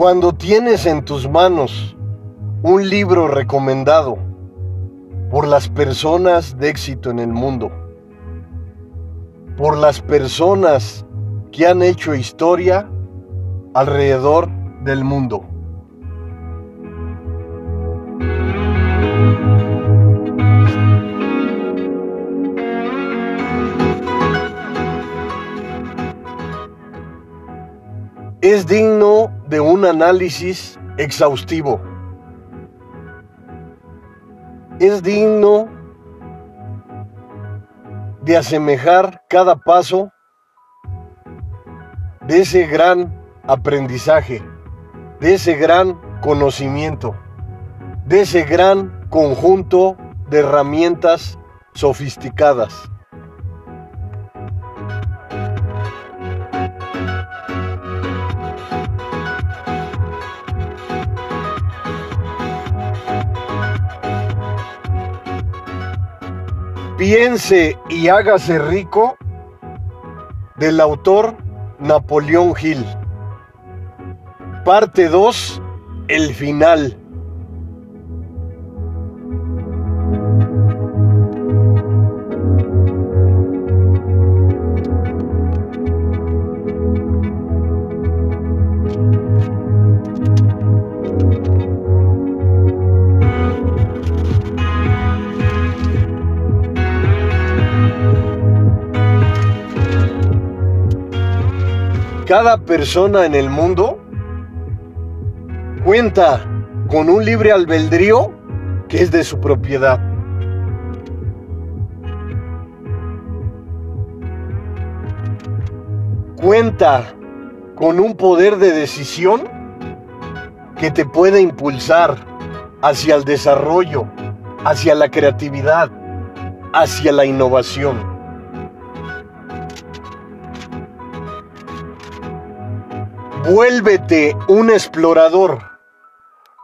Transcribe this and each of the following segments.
Cuando tienes en tus manos un libro recomendado por las personas de éxito en el mundo, por las personas que han hecho historia alrededor del mundo. es digno de un análisis exhaustivo. Es digno de asemejar cada paso de ese gran aprendizaje, de ese gran conocimiento, de ese gran conjunto de herramientas sofisticadas. Piense y hágase rico del autor Napoleón Hill. Parte 2, el final. Cada persona en el mundo cuenta con un libre albedrío que es de su propiedad. Cuenta con un poder de decisión que te puede impulsar hacia el desarrollo, hacia la creatividad, hacia la innovación. Vuélvete un explorador.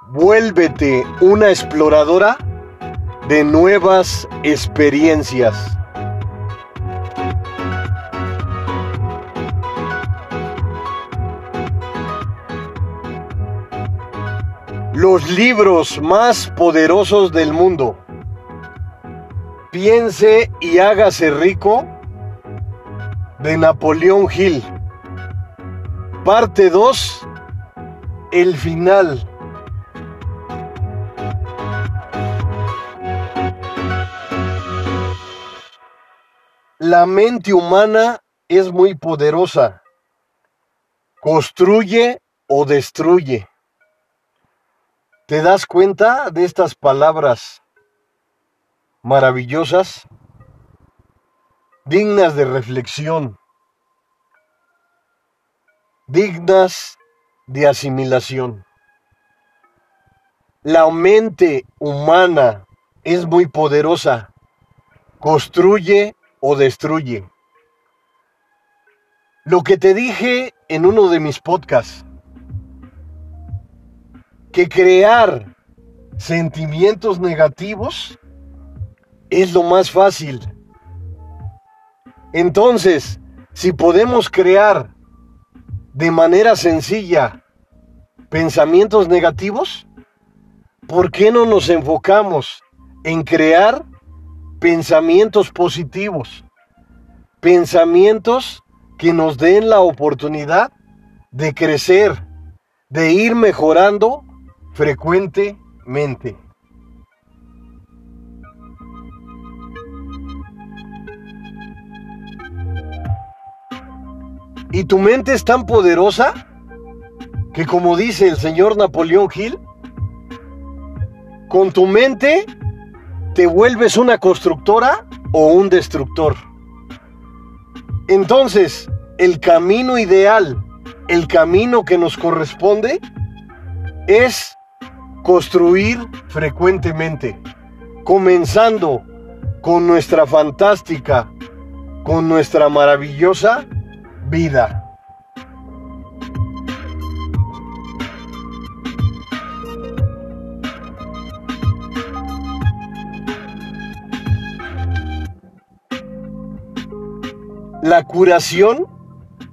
Vuélvete una exploradora de nuevas experiencias. Los libros más poderosos del mundo. Piense y hágase rico de Napoleón Hill. Parte 2. El final. La mente humana es muy poderosa. Construye o destruye. ¿Te das cuenta de estas palabras maravillosas? Dignas de reflexión dignas de asimilación. La mente humana es muy poderosa, construye o destruye. Lo que te dije en uno de mis podcasts, que crear sentimientos negativos es lo más fácil. Entonces, si podemos crear de manera sencilla pensamientos negativos? ¿Por qué no nos enfocamos en crear pensamientos positivos? Pensamientos que nos den la oportunidad de crecer, de ir mejorando frecuentemente. Y tu mente es tan poderosa que como dice el señor Napoleón Hill, con tu mente te vuelves una constructora o un destructor. Entonces, el camino ideal, el camino que nos corresponde, es construir frecuentemente, comenzando con nuestra fantástica, con nuestra maravillosa vida. La curación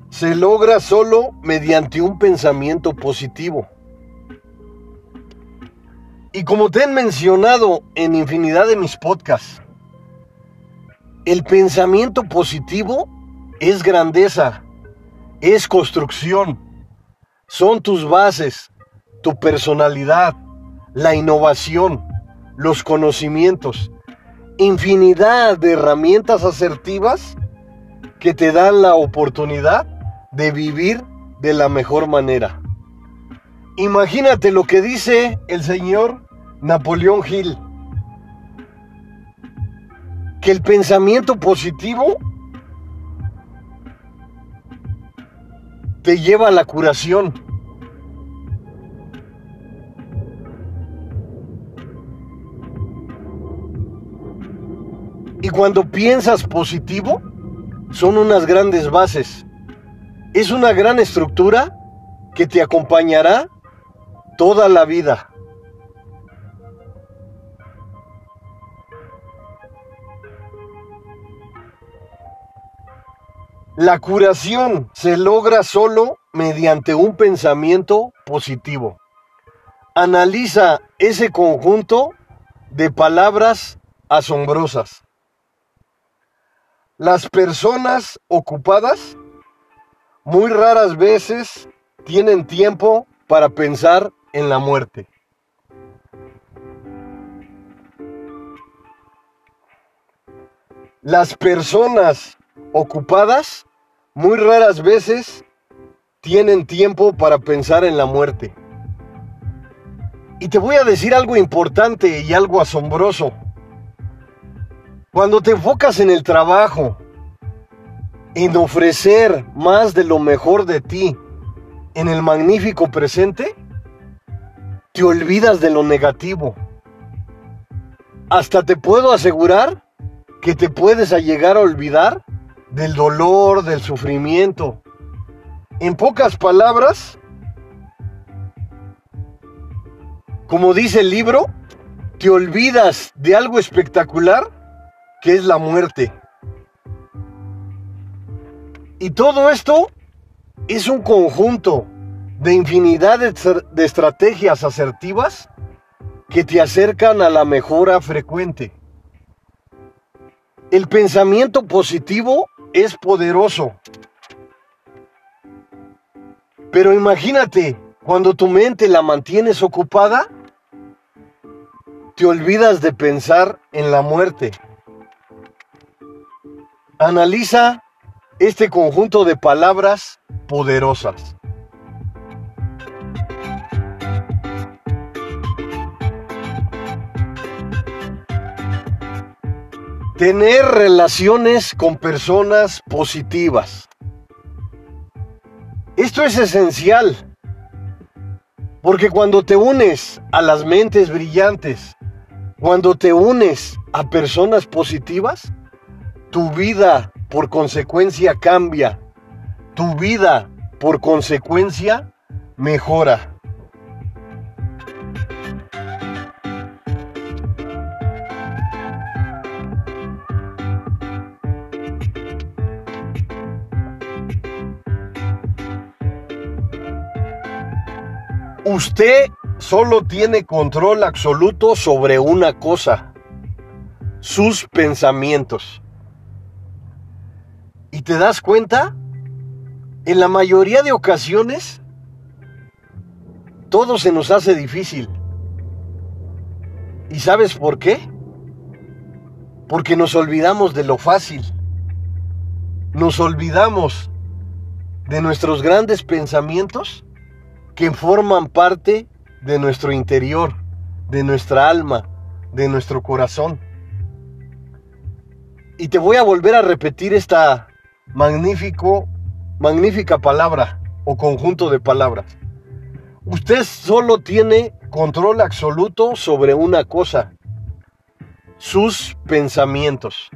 se logra solo mediante un pensamiento positivo. Y como te he mencionado en infinidad de mis podcasts, el pensamiento positivo es grandeza, es construcción, son tus bases, tu personalidad, la innovación, los conocimientos, infinidad de herramientas asertivas que te dan la oportunidad de vivir de la mejor manera. Imagínate lo que dice el señor Napoleón Hill, que el pensamiento positivo te lleva a la curación. Y cuando piensas positivo, son unas grandes bases. Es una gran estructura que te acompañará toda la vida. La curación se logra solo mediante un pensamiento positivo. Analiza ese conjunto de palabras asombrosas. Las personas ocupadas muy raras veces tienen tiempo para pensar en la muerte. Las personas ocupadas muy raras veces tienen tiempo para pensar en la muerte. Y te voy a decir algo importante y algo asombroso. Cuando te enfocas en el trabajo, en ofrecer más de lo mejor de ti, en el magnífico presente, te olvidas de lo negativo. Hasta te puedo asegurar que te puedes llegar a olvidar del dolor, del sufrimiento. En pocas palabras, como dice el libro, te olvidas de algo espectacular que es la muerte. Y todo esto es un conjunto de infinidad de, estrategias asertivas que te acercan a la mejora frecuente. El pensamiento positivo es poderoso. Pero imagínate, cuando tu mente la mantienes ocupada, te olvidas de pensar en la muerte. Analiza este conjunto de palabras poderosas. Tener relaciones con personas positivas. Esto es esencial, porque cuando te unes a las mentes brillantes, cuando te unes a personas positivas, tu vida por consecuencia cambia, tu vida por consecuencia mejora. Usted solo tiene control absoluto sobre una cosa, sus pensamientos. ¿Y te das cuenta? En la mayoría de ocasiones, todo se nos hace difícil. ¿Y sabes por qué? Porque nos olvidamos de lo fácil. Nos olvidamos de nuestros grandes pensamientos que forman parte de nuestro interior, de nuestra alma, de nuestro corazón. Y te voy a volver a repetir esta magnífico, magnífica palabra o conjunto de palabras. Usted solo tiene control absoluto sobre una cosa, sus pensamientos.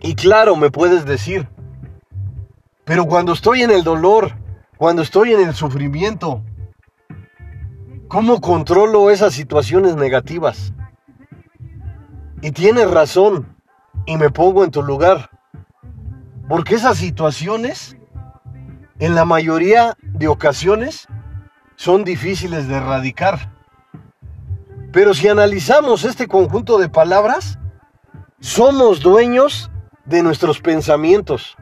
Y claro, me puedes decir, Pero cuando estoy en el dolor, cuando estoy en el sufrimiento, ¿cómo controlo esas situaciones negativas? Y tienes razón, y me pongo en tu lugar. Porque esas situaciones, en la mayoría de ocasiones, son difíciles de erradicar. Pero si analizamos este conjunto de palabras, somos dueños de nuestros pensamientos.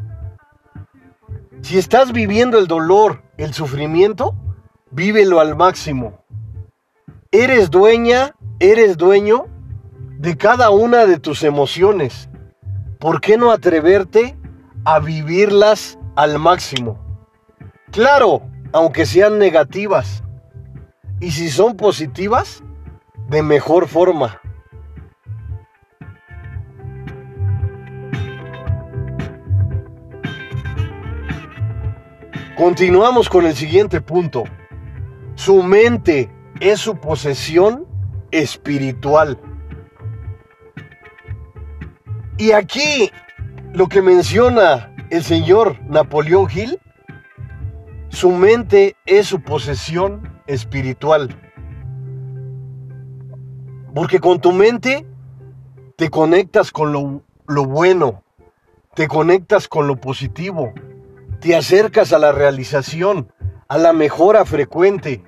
Si estás viviendo el dolor, el sufrimiento, vívelo al máximo. Eres dueña, eres dueño de cada una de tus emociones. ¿Por qué no atreverte a vivirlas al máximo? Claro, aunque sean negativas. Y si son positivas, de mejor forma. Continuamos con el siguiente punto. Su mente es su posesión espiritual. Y aquí lo que menciona el señor Napoleón Hill, su mente es su posesión espiritual. Porque con tu mente te conectas con lo, lo bueno, te conectas con lo positivo, te acercas a la realización, a la mejora frecuente.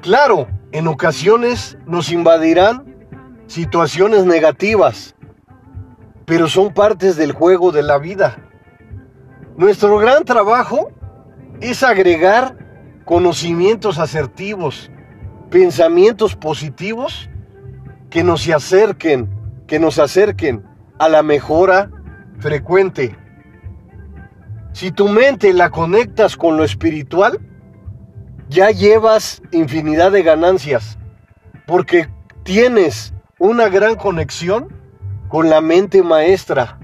Claro, en ocasiones nos invadirán situaciones negativas, pero son partes del juego de la vida. Nuestro gran trabajo es agregar conocimientos asertivos, pensamientos positivos que nos acerquen, que nos acerquen a la mejora frecuente. Si tu mente la conectas con lo espiritual, ya llevas infinidad de ganancias, porque tienes una gran conexión con la mente maestra.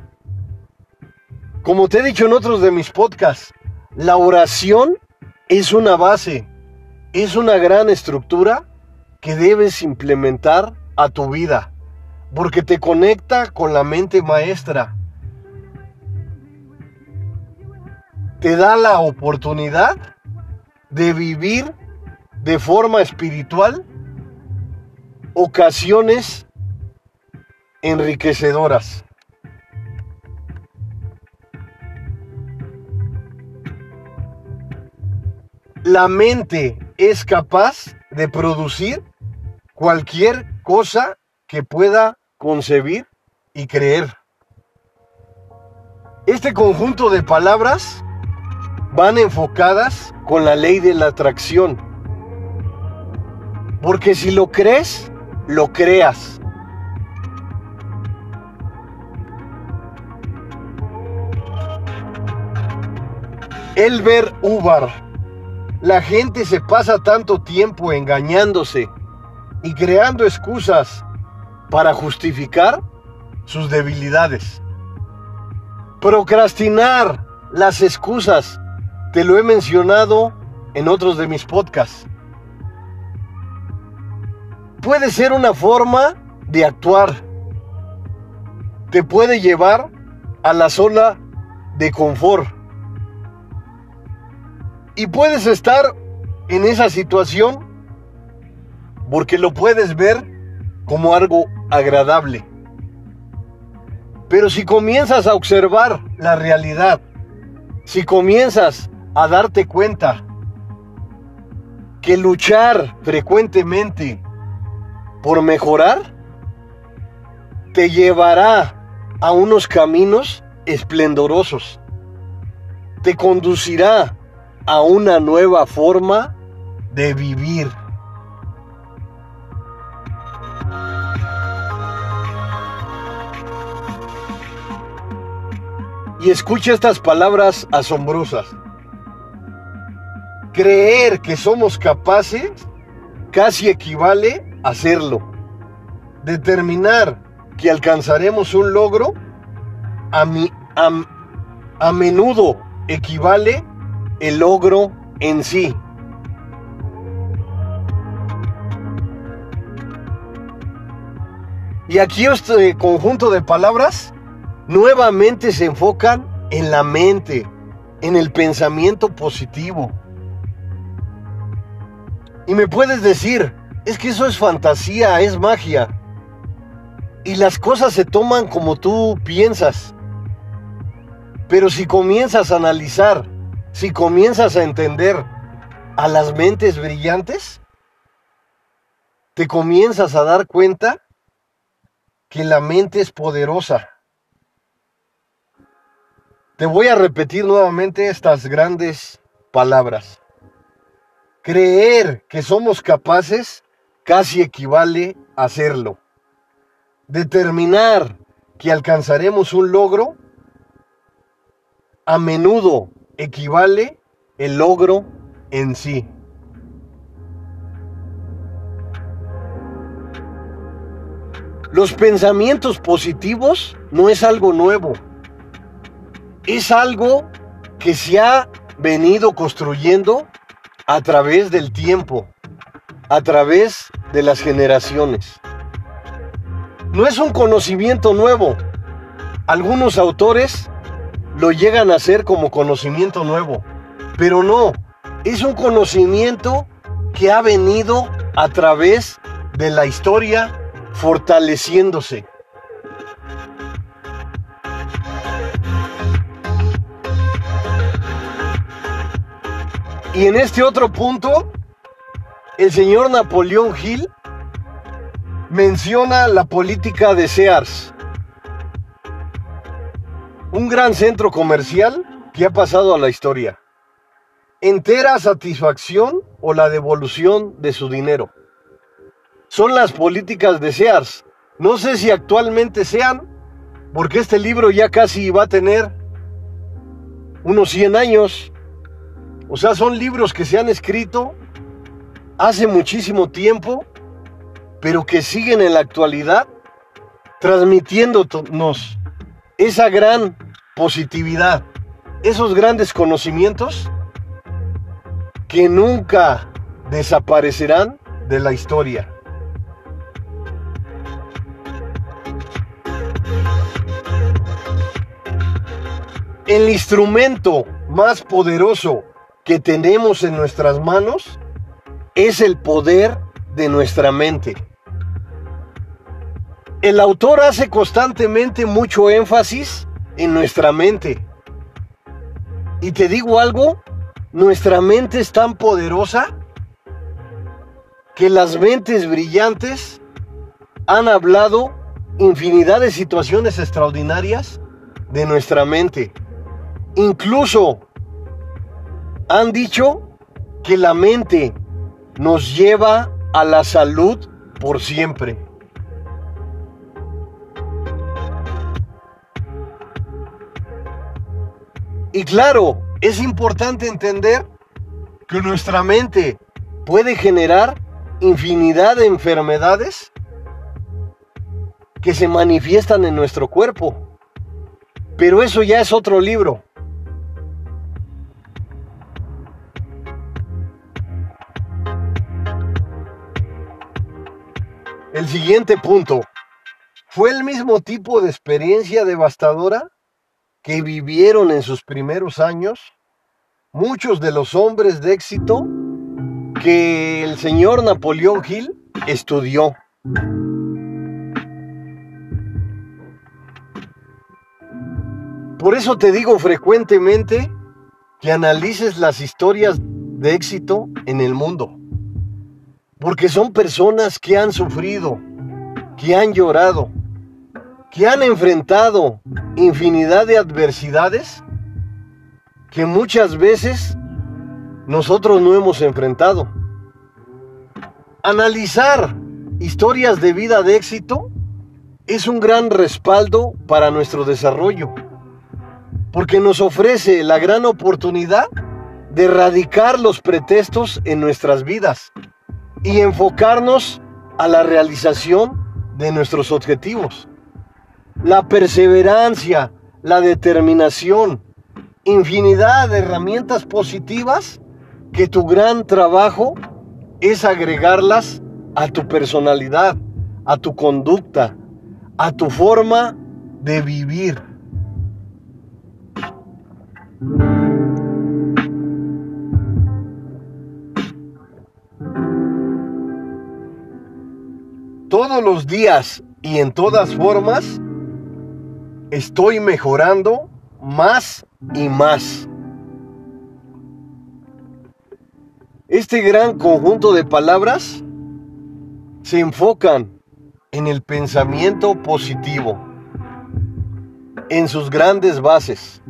Como te he dicho en otros de mis podcasts, la oración es una base, es una gran estructura que debes implementar a tu vida, porque te conecta con la mente maestra. Te da la oportunidad de vivir de forma espiritual ocasiones enriquecedoras. La mente es capaz de producir cualquier cosa que pueda concebir y creer. Este conjunto de palabras van enfocadas con la ley de la atracción. Porque si lo crees, lo creas. Elber Ubar. La gente se pasa tanto tiempo engañándose y creando excusas para justificar sus debilidades. Procrastinar las excusas te lo he mencionado en otros de mis podcasts. Puede ser una forma de actuar. Te puede llevar a la zona de confort. Y puedes estar en esa situación porque lo puedes ver como algo agradable. Pero si comienzas a observar la realidad, si comienzas a darte cuenta que luchar frecuentemente por mejorar te llevará a unos caminos esplendorosos, te conducirá a una nueva forma de vivir. Y escucha estas palabras asombrosas. Creer que somos capaces casi equivale a hacerlo. Determinar que alcanzaremos un logro a, a menudo equivale el logro en sí. Y aquí este conjunto de palabras nuevamente se enfocan en la mente, en el pensamiento positivo. Y me puedes decir, es que eso es fantasía, es magia. Y las cosas se toman como tú piensas. Pero si comienzas a analizar, si comienzas a entender a las mentes brillantes, te comienzas a dar cuenta que la mente es poderosa. Te voy a repetir nuevamente estas grandes palabras. Creer que somos capaces casi equivale a hacerlo. Determinar que alcanzaremos un logro a menudo equivale el logro en sí. Los pensamientos positivos no es algo nuevo. Es algo que se ha venido construyendo a través del tiempo, a través de las generaciones. No es un conocimiento nuevo. Algunos autores lo llegan a hacer como conocimiento nuevo, pero no, es un conocimiento que ha venido a través de la historia fortaleciéndose. Y en este otro punto, el señor Napoleón Hill menciona la política de Sears, un gran centro comercial que ha pasado a la historia. Entera satisfacción o la devolución de su dinero son las políticas de Sears. No sé si actualmente sean, porque este libro ya casi va a tener unos 100 años. O sea, son libros que se han escrito hace muchísimo tiempo, pero que siguen en la actualidad transmitiéndonos esa gran positividad, esos grandes conocimientos que nunca desaparecerán de la historia. El instrumento más poderoso que tenemos en nuestras manos es el poder de nuestra mente. El autor hace constantemente mucho énfasis en nuestra mente. Y te digo algo, nuestra mente es tan poderosa que las mentes brillantes han hablado infinidad de situaciones extraordinarias de nuestra mente. Incluso han dicho que la mente nos lleva a la salud por siempre. Y claro, es importante entender que nuestra mente puede generar infinidad de enfermedades que se manifiestan en nuestro cuerpo. Pero eso ya es otro libro. El siguiente punto. ¿Fue el mismo tipo de experiencia devastadora que vivieron en sus primeros años muchos de los hombres de éxito que el señor Napoleón Hill estudió? Por eso te digo frecuentemente que analices las historias de éxito en el mundo. Porque son personas que han sufrido, que han llorado, que han enfrentado infinidad de adversidades que muchas veces nosotros no hemos enfrentado. Analizar historias de vida de éxito es un gran respaldo para nuestro desarrollo, porque nos ofrece la gran oportunidad de erradicar los pretextos en nuestras vidas y enfocarnos a la realización de nuestros objetivos. La perseverancia, la determinación, infinidad de herramientas positivas que tu gran trabajo es agregarlas a tu personalidad, a tu conducta, a tu forma de vivir. Todos los días y en todas formas estoy mejorando más y más. Este gran conjunto de palabras se enfocan en el pensamiento positivo, en sus grandes bases.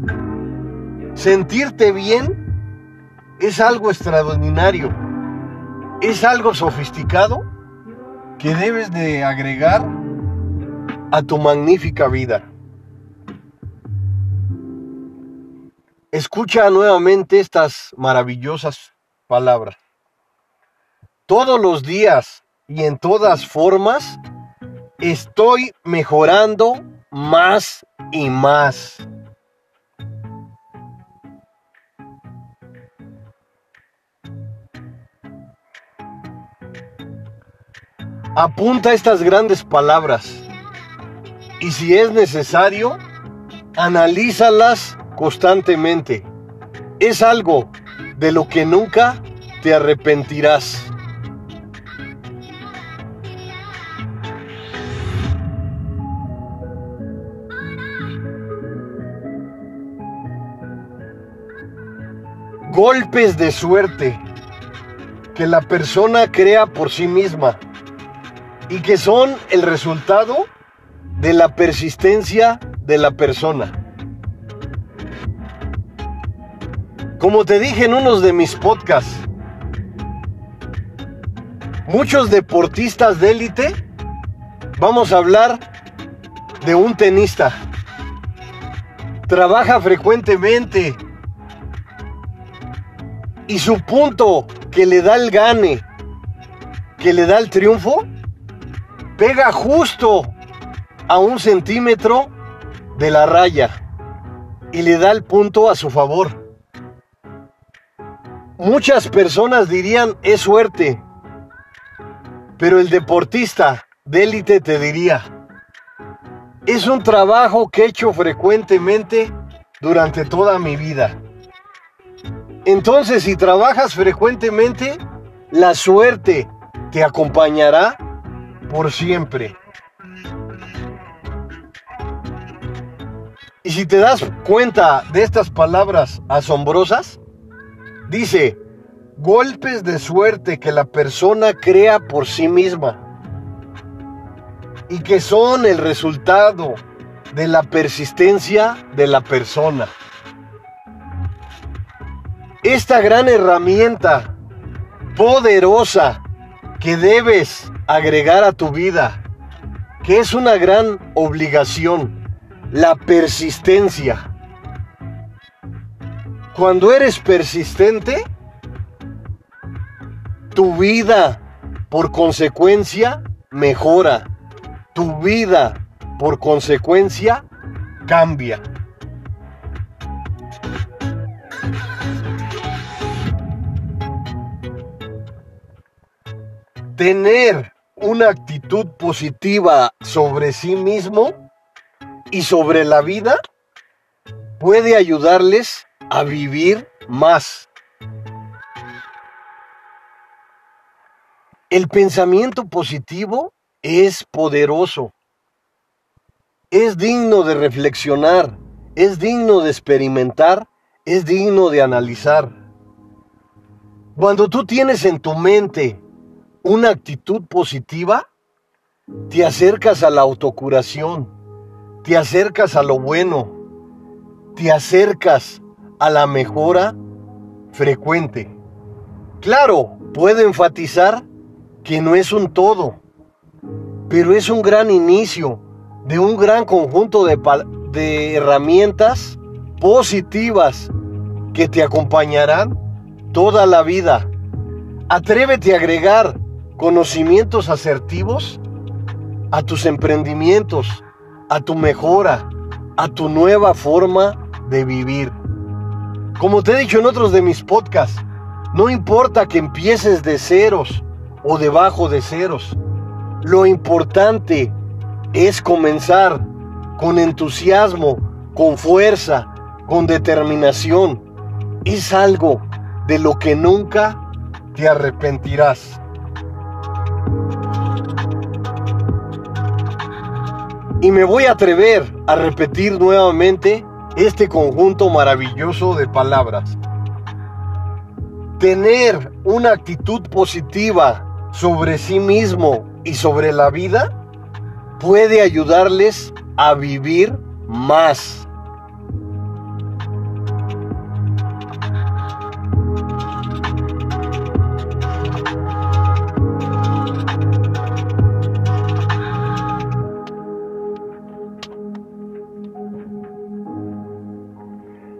Sentirte bien es algo extraordinario, es algo sofisticado que debes de agregar a tu magnífica vida. Escucha nuevamente estas maravillosas palabras. Todos los días y en todas formas estoy mejorando más y más. Apunta estas grandes palabras y si es necesario, analízalas constantemente. Es algo de lo que nunca te arrepentirás. Golpes de suerte que la persona crea por sí misma y que son el resultado de la persistencia de la persona. Como te dije en unos de mis podcasts, muchos deportistas de élite, vamos a hablar de un tenista. Trabaja frecuentemente y su punto que le da el gane, que le da el triunfo, pega justo a un centímetro de la raya y le da el punto a su favor. Muchas personas dirían es suerte, pero el deportista de élite te diría, es un trabajo que he hecho frecuentemente durante toda mi vida. Entonces, si trabajas frecuentemente, la suerte te acompañará por siempre. Y si te das cuenta de estas palabras asombrosas, Dice, golpes de suerte que la persona crea por sí misma y que son el resultado de la persistencia de la persona. Esta gran herramienta poderosa que debes agregar a tu vida, que es una gran obligación, la persistencia. Cuando eres persistente, tu vida por consecuencia mejora. Tu vida por consecuencia cambia. Tener una actitud positiva sobre sí mismo y sobre la vida puede ayudarles a vivir más. El pensamiento positivo es poderoso, es digno de reflexionar, es digno de experimentar, es digno de analizar. Cuando tú tienes en tu mente una actitud positiva, te acercas a la autocuración, te acercas a lo bueno, te acercas a la mejora frecuente. Claro, puedo enfatizar que no es un todo, pero es un gran inicio de un gran conjunto de, herramientas positivas que te acompañarán toda la vida. Atrévete a agregar conocimientos asertivos a tus emprendimientos, a tu mejora, a tu nueva forma de vivir. Como te he dicho en otros de mis podcasts, no importa que empieces de ceros o debajo de ceros. Lo importante es comenzar con entusiasmo, con fuerza, con determinación. Es algo de lo que nunca te arrepentirás. Y me voy a atrever a repetir nuevamente este conjunto maravilloso de palabras. Tener una actitud positiva sobre sí mismo y sobre la vida puede ayudarles a vivir más.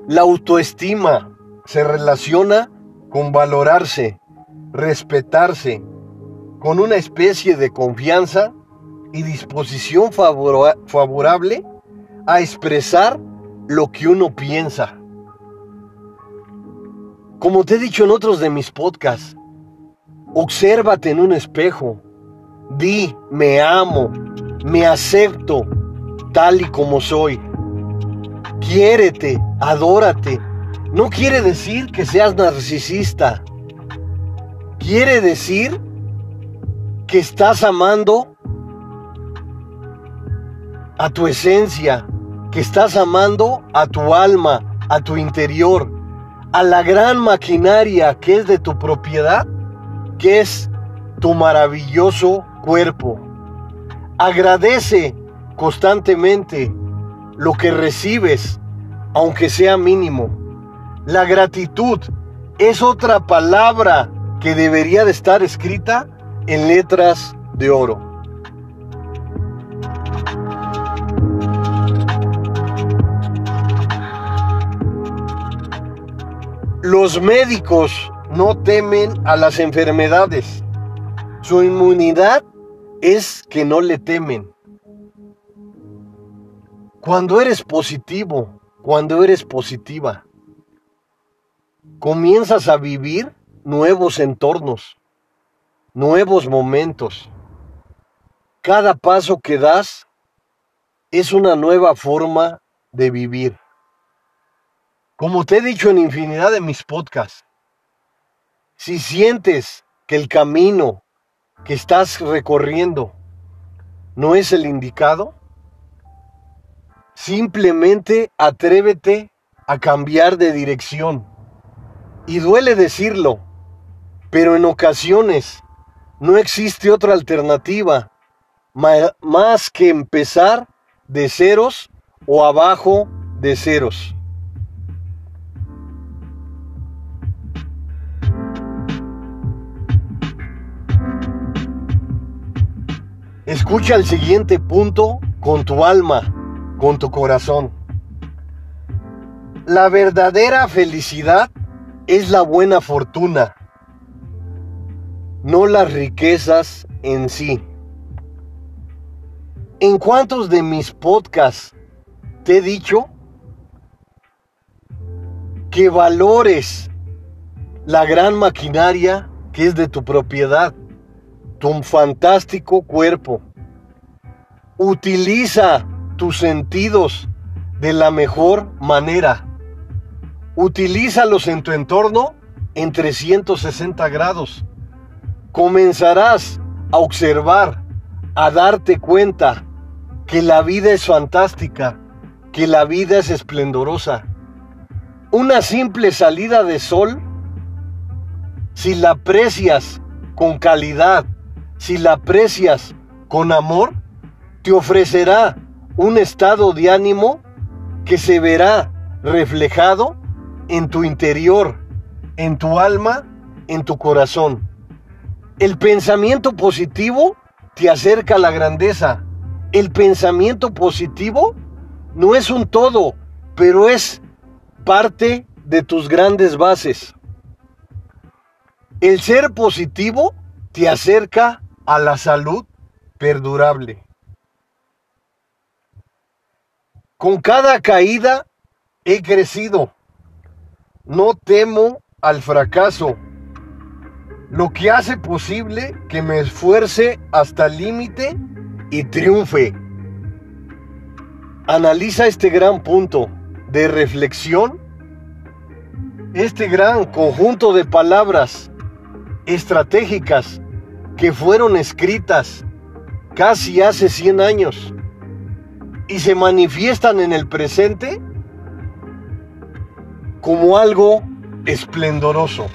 La autoestima se relaciona con valorarse, respetarse, con una especie de confianza y disposición favorable a expresar lo que uno piensa. Como te he dicho en otros de mis podcasts, obsérvate en un espejo, di, me amo, me acepto tal y como soy. Quiérete, adórate. No quiere decir que seas narcisista. Quiere decir que estás amando a tu esencia, que estás amando a tu alma, a tu interior, a la gran maquinaria que es de tu propiedad, que es tu maravilloso cuerpo. Agradece constantemente lo que recibes, aunque sea mínimo. La gratitud es otra palabra que debería de estar escrita en letras de oro. Los médicos no temen a las enfermedades. Su inmunidad es que no le temen. Cuando eres positivo, cuando eres positiva, comienzas a vivir nuevos entornos, nuevos momentos. Cada paso que das es una nueva forma de vivir. Como te he dicho en infinidad de mis podcasts, si sientes que el camino que estás recorriendo no es el indicado, Simplemente atrévete a cambiar de dirección. Y duele decirlo, pero en ocasiones no existe otra alternativa más que empezar de ceros o abajo de ceros. Escucha el siguiente punto con tu alma con tu corazón. La verdadera felicidad es la buena fortuna, no las riquezas en sí. ¿En cuántos de mis podcasts te he dicho que valores la gran maquinaria que es de tu propiedad, tu fantástico cuerpo? Utiliza tus sentidos de la mejor manera. Utilízalos en tu entorno en 360 grados. Comenzarás a observar, a darte cuenta que la vida es fantástica, que la vida es esplendorosa. Una simple salida de sol, si la aprecias con calidad, si la aprecias con amor, te ofrecerá un estado de ánimo que se verá reflejado en tu interior, en tu alma, en tu corazón. El pensamiento positivo te acerca a la grandeza. El pensamiento positivo no es un todo, pero es parte de tus grandes bases. El ser positivo te acerca a la salud perdurable. Con cada caída he crecido. No temo al fracaso, lo que hace posible que me esfuerce hasta el límite y triunfe. Analiza este gran punto. de reflexión, este gran conjunto de palabras estratégicas que fueron escritas casi hace 100 años y se manifiestan en el presente como algo esplendoroso.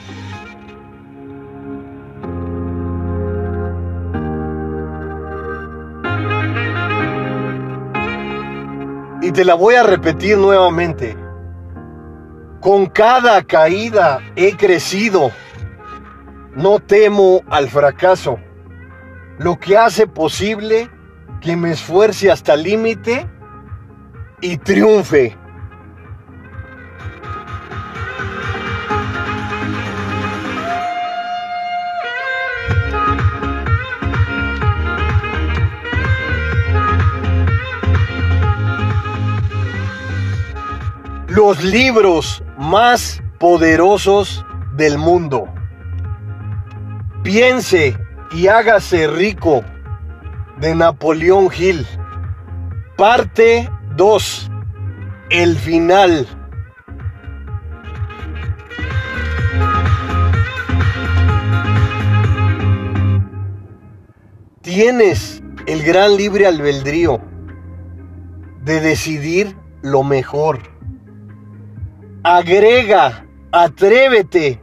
Y te la voy a repetir nuevamente. Con cada caída he crecido. No temo al fracaso, lo que hace posible que me esfuerce hasta el límite y triunfe. Los libros más poderosos del mundo. Piense y hágase rico de Napoleón Hill. Parte 2. El final. Tienes el gran libre albedrío de decidir lo mejor. Agrega, atrévete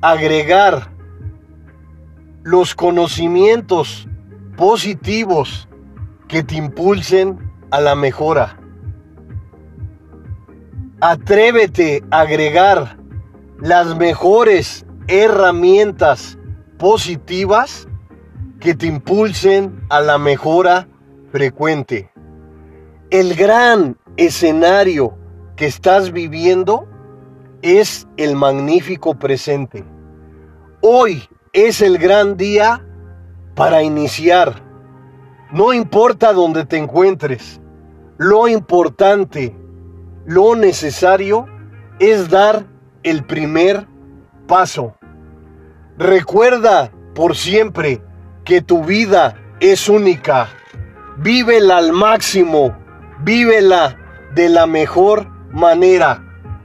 a agregar los conocimientos positivos que te impulsen a la mejora. Atrévete a agregar las mejores herramientas positivas que te impulsen a la mejora frecuente. El gran escenario que estás viviendo es el magnífico presente. Hoy es el gran día para iniciar. No importa dónde te encuentres, lo importante, lo necesario es dar el primer paso. Recuerda por siempre que tu vida es única. Vívela al máximo, vívela de la mejor manera.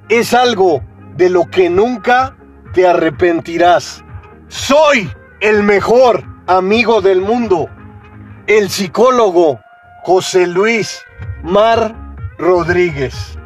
Es algo de lo que nunca te arrepentirás. Soy el mejor amigo del mundo, el psicólogo José Luis Mar Rodríguez.